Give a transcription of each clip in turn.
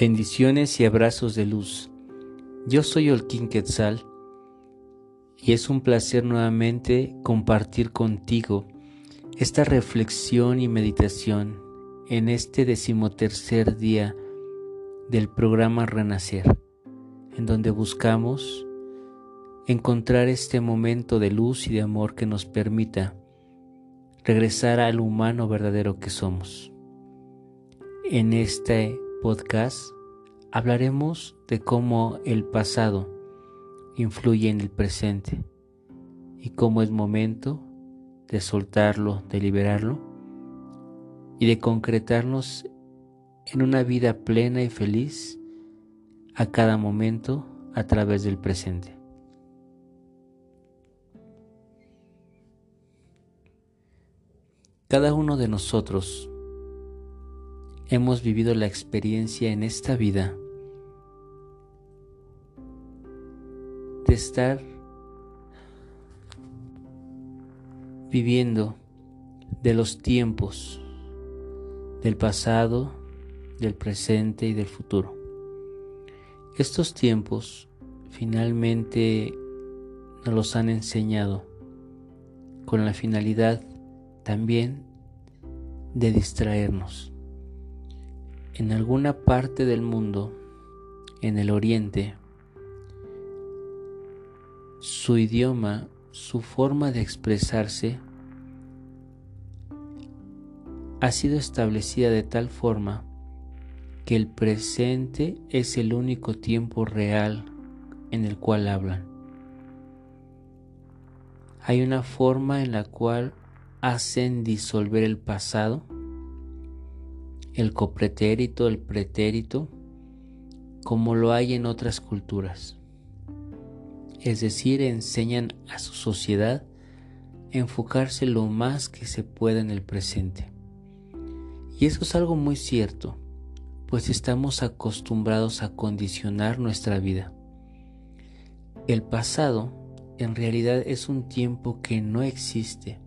Bendiciones y abrazos de luz. Yo soy Olquín Quetzal y es un placer nuevamente compartir contigo esta reflexión y meditación en este decimotercer día del programa Renacer, en donde buscamos encontrar este momento de luz y de amor que nos permita regresar al humano verdadero que somos. En este podcast hablaremos de cómo el pasado influye en el presente y cómo es momento de soltarlo, de liberarlo y de concretarnos en una vida plena y feliz a cada momento a través del presente. Cada uno de nosotros hemos vivido la experiencia en esta vida de estar viviendo de los tiempos del pasado, del presente y del futuro. Estos tiempos finalmente nos los han enseñado con la finalidad también de distraernos en alguna parte del mundo, en el oriente, su idioma, su forma de expresarse ha sido establecida de tal forma que el presente es el único tiempo real en el cual hablan. Hay una forma en la cual hacen disolver el pasado el copretérito, el pretérito, como lo hay en otras culturas. Es decir, enseñan a su sociedad a enfocarse lo más que se pueda en el presente. Y eso es algo muy cierto, pues estamos acostumbrados a condicionar nuestra vida. El pasado en realidad es un tiempo que no existe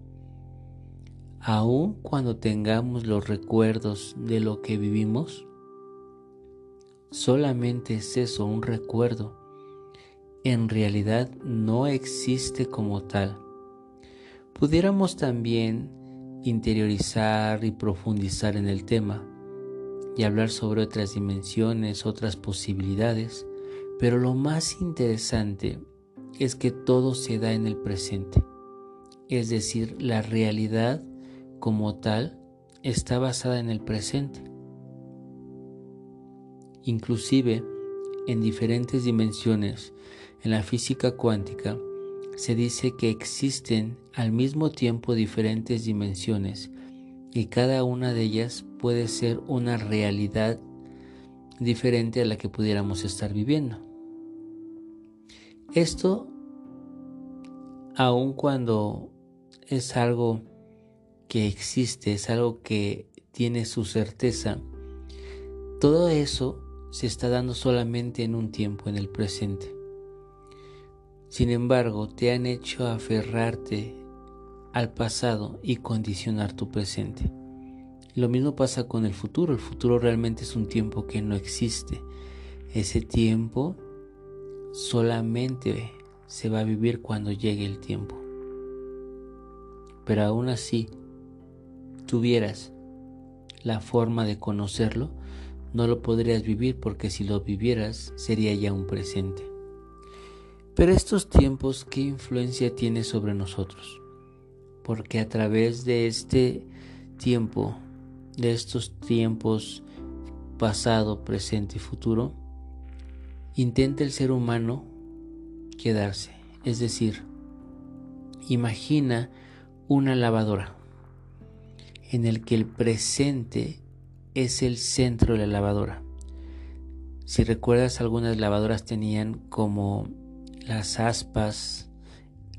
aun cuando tengamos los recuerdos de lo que vivimos, solamente es eso, un recuerdo. En realidad no existe como tal. Pudiéramos también interiorizar y profundizar en el tema y hablar sobre otras dimensiones, otras posibilidades, pero lo más interesante es que todo se da en el presente, es decir, la realidad como tal está basada en el presente. Inclusive en diferentes dimensiones, en la física cuántica, se dice que existen al mismo tiempo diferentes dimensiones y cada una de ellas puede ser una realidad diferente a la que pudiéramos estar viviendo. Esto, aun cuando es algo que existe, es algo que tiene su certeza, todo eso se está dando solamente en un tiempo, en el presente. Sin embargo, te han hecho aferrarte al pasado y condicionar tu presente. Lo mismo pasa con el futuro. El futuro realmente es un tiempo que no existe. Ese tiempo solamente se va a vivir cuando llegue el tiempo. Pero aún así, tuvieras la forma de conocerlo, no lo podrías vivir porque si lo vivieras sería ya un presente. Pero estos tiempos, ¿qué influencia tiene sobre nosotros? Porque a través de este tiempo, de estos tiempos pasado, presente y futuro, intenta el ser humano quedarse. Es decir, imagina una lavadora en el que el presente es el centro de la lavadora. Si recuerdas, algunas lavadoras tenían como las aspas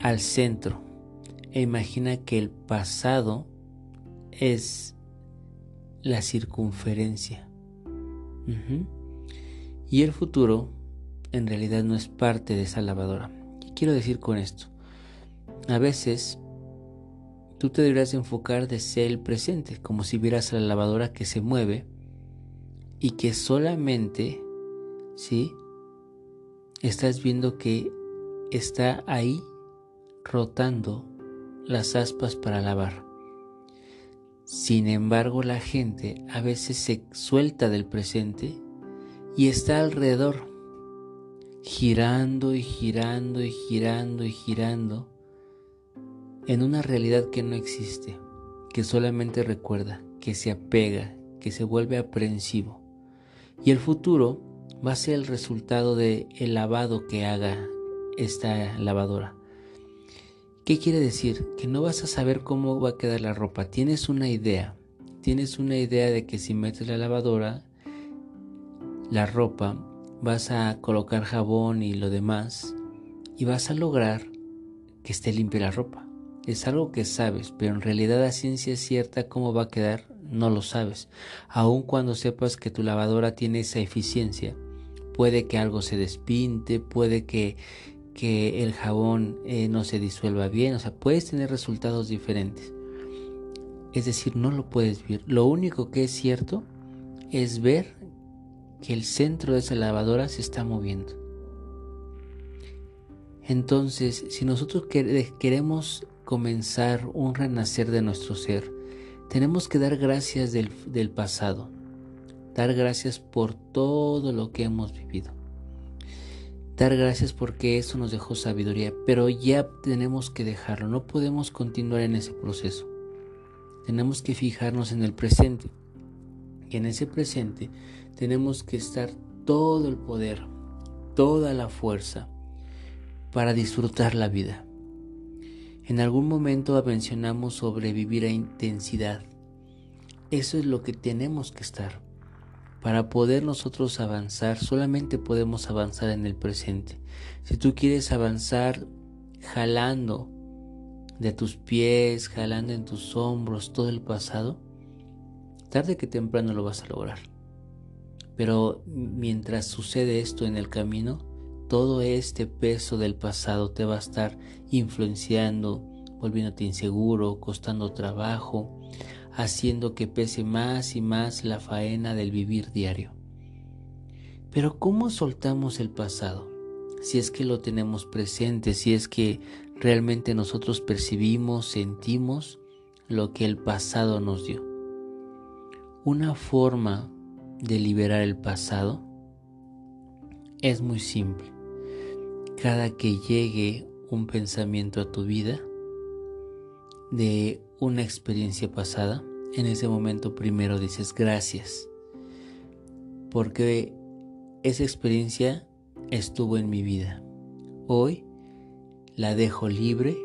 al centro. E imagina que el pasado es la circunferencia. Y el futuro en realidad no es parte de esa lavadora. ¿Qué quiero decir con esto? A veces tú te deberías enfocar de ser el presente, como si vieras a la lavadora que se mueve y que solamente, ¿sí? Estás viendo que está ahí rotando las aspas para lavar. Sin embargo, la gente a veces se suelta del presente y está alrededor, girando y girando y girando y girando en una realidad que no existe, que solamente recuerda, que se apega, que se vuelve aprensivo. Y el futuro va a ser el resultado del el lavado que haga esta lavadora. ¿Qué quiere decir? Que no vas a saber cómo va a quedar la ropa. Tienes una idea. Tienes una idea de que si metes la lavadora, la ropa, vas a colocar jabón y lo demás y vas a lograr que esté limpia la ropa. Es algo que sabes, pero en realidad la ciencia cierta cómo va a quedar no lo sabes. Aun cuando sepas que tu lavadora tiene esa eficiencia, puede que algo se despinte, puede que, que el jabón eh, no se disuelva bien, o sea, puedes tener resultados diferentes. Es decir, no lo puedes ver. Lo único que es cierto es ver que el centro de esa lavadora se está moviendo. Entonces, si nosotros queremos comenzar un renacer de nuestro ser, tenemos que dar gracias del, del pasado, dar gracias por todo lo que hemos vivido. Dar gracias porque eso nos dejó sabiduría, pero ya tenemos que dejarlo, no podemos continuar en ese proceso. Tenemos que fijarnos en el presente. Y en ese presente tenemos que estar todo el poder, toda la fuerza para disfrutar la vida. En algún momento mencionamos sobre vivir a intensidad. Eso es lo que tenemos que estar. Para poder nosotros avanzar, solamente podemos avanzar en el presente. Si tú quieres avanzar jalando de tus pies, jalando en tus hombros todo el pasado, tarde que temprano lo vas a lograr. Pero mientras sucede esto en el camino, todo este peso del pasado te va a estar influenciando, volviéndote inseguro, costando trabajo, haciendo que pese más y más la faena del vivir diario. Pero ¿cómo soltamos el pasado? Si es que lo tenemos presente, si es que realmente nosotros percibimos, sentimos lo que el pasado nos dio. Una forma de liberar el pasado es muy simple cada que llegue un pensamiento a tu vida de una experiencia pasada, en ese momento primero dices gracias, porque esa experiencia estuvo en mi vida. Hoy la dejo libre,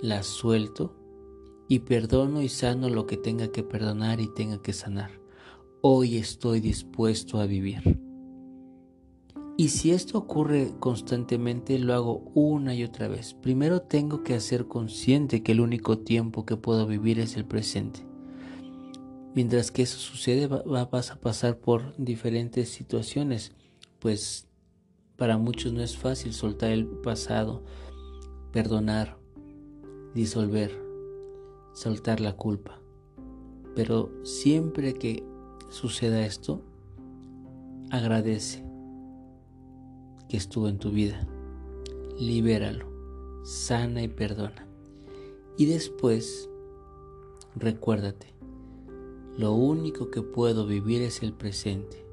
la suelto y perdono y sano lo que tenga que perdonar y tenga que sanar. Hoy estoy dispuesto a vivir. Y si esto ocurre constantemente, lo hago una y otra vez. Primero tengo que hacer consciente que el único tiempo que puedo vivir es el presente. Mientras que eso sucede, vas a pasar por diferentes situaciones, pues para muchos no es fácil soltar el pasado, perdonar, disolver, soltar la culpa. Pero siempre que suceda esto, agradece que estuvo en tu vida. Libéralo, sana y perdona. Y después, recuérdate, lo único que puedo vivir es el presente.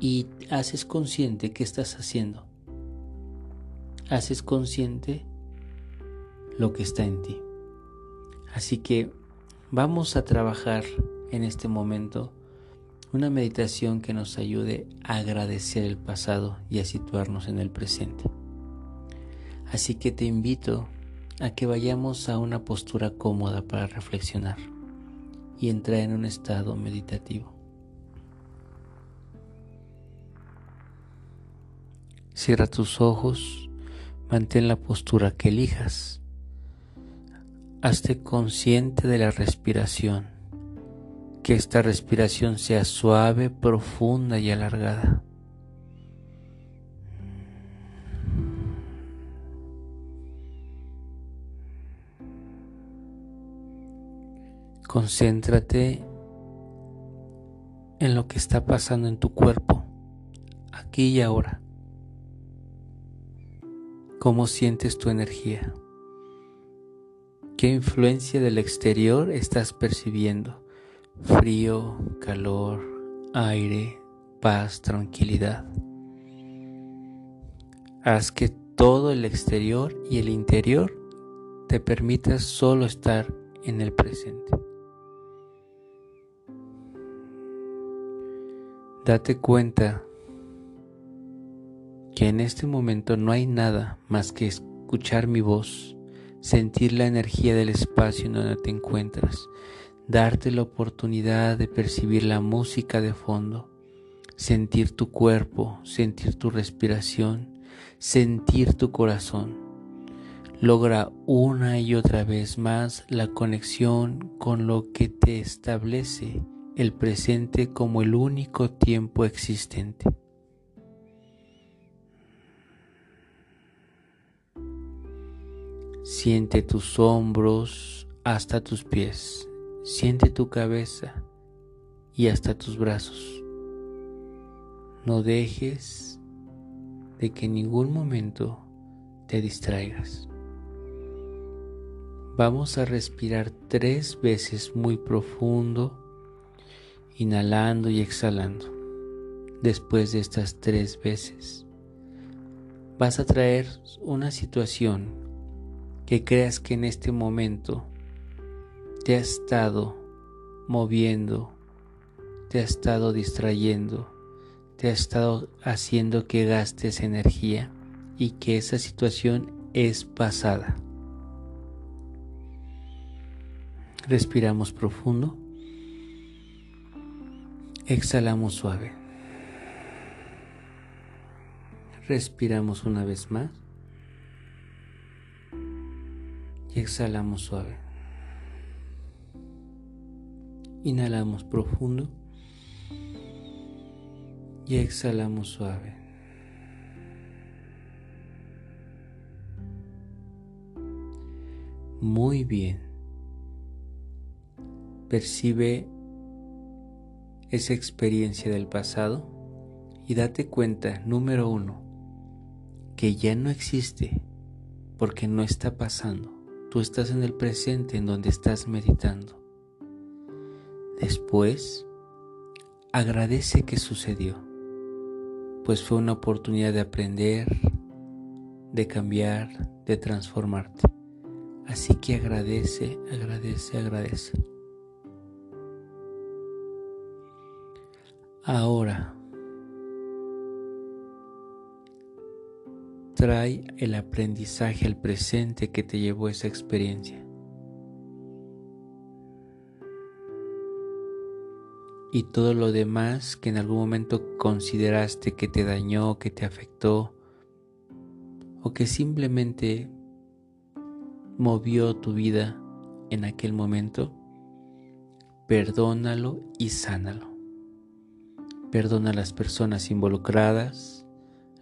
Y haces consciente qué estás haciendo. Haces consciente lo que está en ti. Así que vamos a trabajar en este momento una meditación que nos ayude a agradecer el pasado y a situarnos en el presente. Así que te invito a que vayamos a una postura cómoda para reflexionar y entrar en un estado meditativo. Cierra tus ojos, mantén la postura que elijas. Hazte consciente de la respiración que esta respiración sea suave, profunda y alargada. Concéntrate en lo que está pasando en tu cuerpo, aquí y ahora. ¿Cómo sientes tu energía? ¿Qué influencia del exterior estás percibiendo? Frío, calor, aire, paz, tranquilidad. Haz que todo el exterior y el interior te permitas solo estar en el presente. Date cuenta que en este momento no hay nada más que escuchar mi voz, sentir la energía del espacio en donde te encuentras, darte la oportunidad de percibir la música de fondo, sentir tu cuerpo, sentir tu respiración, sentir tu corazón. Logra una y otra vez más la conexión con lo que te establece el presente como el único tiempo existente. Siente tus hombros hasta tus pies, siente tu cabeza y hasta tus brazos. No dejes de que en ningún momento te distraigas. Vamos a respirar tres veces muy profundo inhalando y exhalando. Después de estas tres veces, vas a traer una situación que creas que en este momento te ha estado moviendo, te ha estado distrayendo, te ha estado haciendo que gastes energía y que esa situación es pasada. Respiramos profundo. Exhalamos suave. Respiramos una vez más. Y exhalamos suave. Inhalamos profundo. Y exhalamos suave. Muy bien. Percibe esa experiencia del pasado y date cuenta, número uno, que ya no existe porque no está pasando. Tú estás en el presente en donde estás meditando. Después, agradece que sucedió, pues fue una oportunidad de aprender, de cambiar, de transformarte. Así que agradece, agradece, agradece. Ahora, trae el aprendizaje al presente que te llevó esa experiencia. Y todo lo demás que en algún momento consideraste que te dañó, que te afectó, o que simplemente movió tu vida en aquel momento, perdónalo y sánalo. Perdona a las personas involucradas,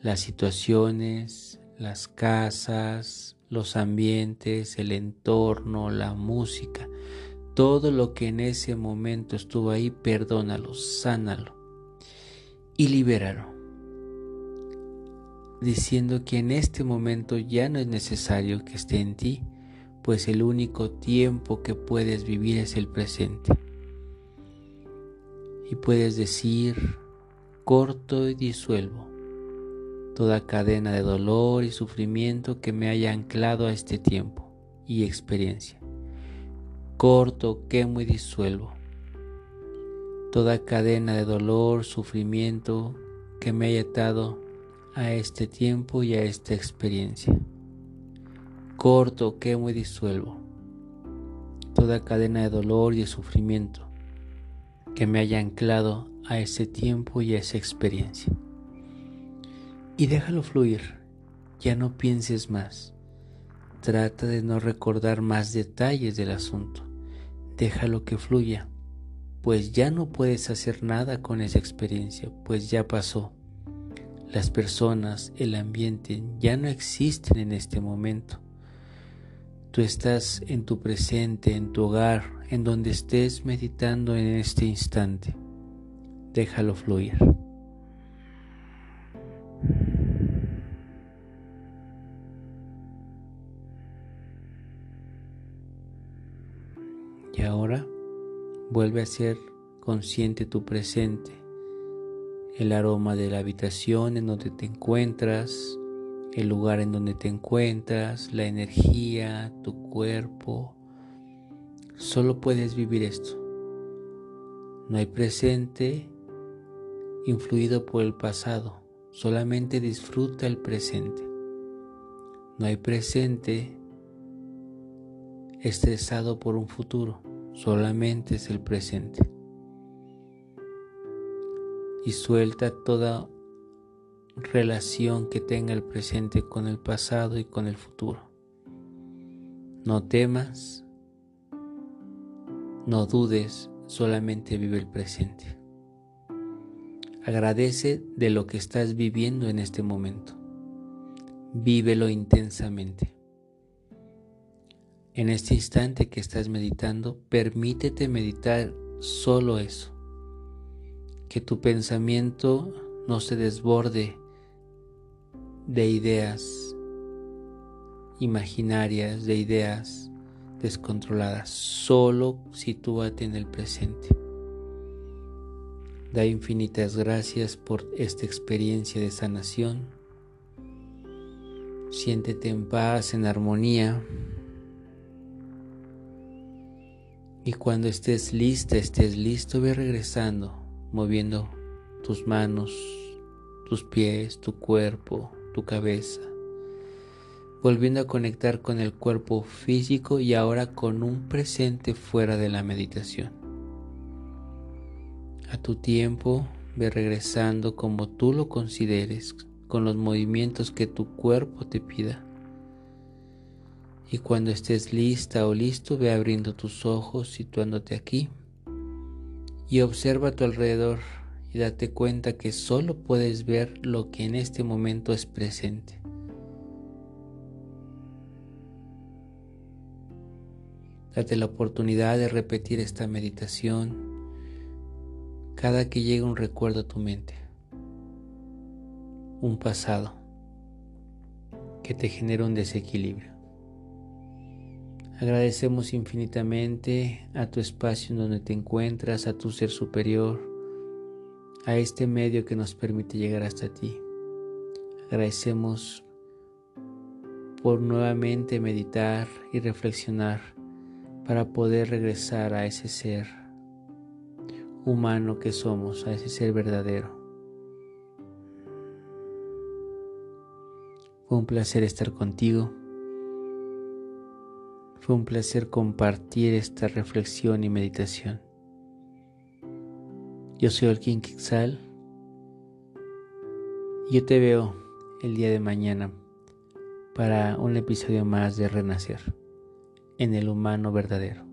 las situaciones, las casas, los ambientes, el entorno, la música, todo lo que en ese momento estuvo ahí, perdónalo, sánalo y libéralo. Diciendo que en este momento ya no es necesario que esté en ti, pues el único tiempo que puedes vivir es el presente y puedes decir, corto y disuelvo toda cadena de dolor y sufrimiento que me haya anclado a este tiempo y experiencia. Corto, quemo y disuelvo toda cadena de dolor, sufrimiento que me haya atado a este tiempo y a esta experiencia. Corto, quemo y disuelvo toda cadena de dolor y de sufrimiento que me haya anclado a ese tiempo y a esa experiencia. Y déjalo fluir, ya no pienses más. Trata de no recordar más detalles del asunto. Déjalo que fluya, pues ya no puedes hacer nada con esa experiencia, pues ya pasó. Las personas, el ambiente ya no existen en este momento. Tú estás en tu presente, en tu hogar, en donde estés meditando en este instante. Déjalo fluir. Vuelve a ser consciente tu presente, el aroma de la habitación en donde te encuentras, el lugar en donde te encuentras, la energía, tu cuerpo. Solo puedes vivir esto. No hay presente influido por el pasado, solamente disfruta el presente. No hay presente estresado por un futuro solamente es el presente. Y suelta toda relación que tenga el presente con el pasado y con el futuro. No temas, no dudes, solamente vive el presente. Agradece de lo que estás viviendo en este momento. Vívelo intensamente. En este instante que estás meditando, permítete meditar solo eso. Que tu pensamiento no se desborde de ideas imaginarias, de ideas descontroladas. Solo sitúate en el presente. Da infinitas gracias por esta experiencia de sanación. Siéntete en paz, en armonía. Y cuando estés lista, estés listo, ve regresando, moviendo tus manos, tus pies, tu cuerpo, tu cabeza, volviendo a conectar con el cuerpo físico y ahora con un presente fuera de la meditación. A tu tiempo, ve regresando como tú lo consideres, con los movimientos que tu cuerpo te pida. Y cuando estés lista o listo, ve abriendo tus ojos, situándote aquí. Y observa a tu alrededor y date cuenta que solo puedes ver lo que en este momento es presente. Date la oportunidad de repetir esta meditación cada que llegue un recuerdo a tu mente, un pasado que te genera un desequilibrio. Agradecemos infinitamente a tu espacio en donde te encuentras, a tu ser superior, a este medio que nos permite llegar hasta ti. Agradecemos por nuevamente meditar y reflexionar para poder regresar a ese ser humano que somos, a ese ser verdadero. Fue un placer estar contigo. Fue un placer compartir esta reflexión y meditación. Yo soy el King Quixal. Yo te veo el día de mañana para un episodio más de Renacer en el humano verdadero.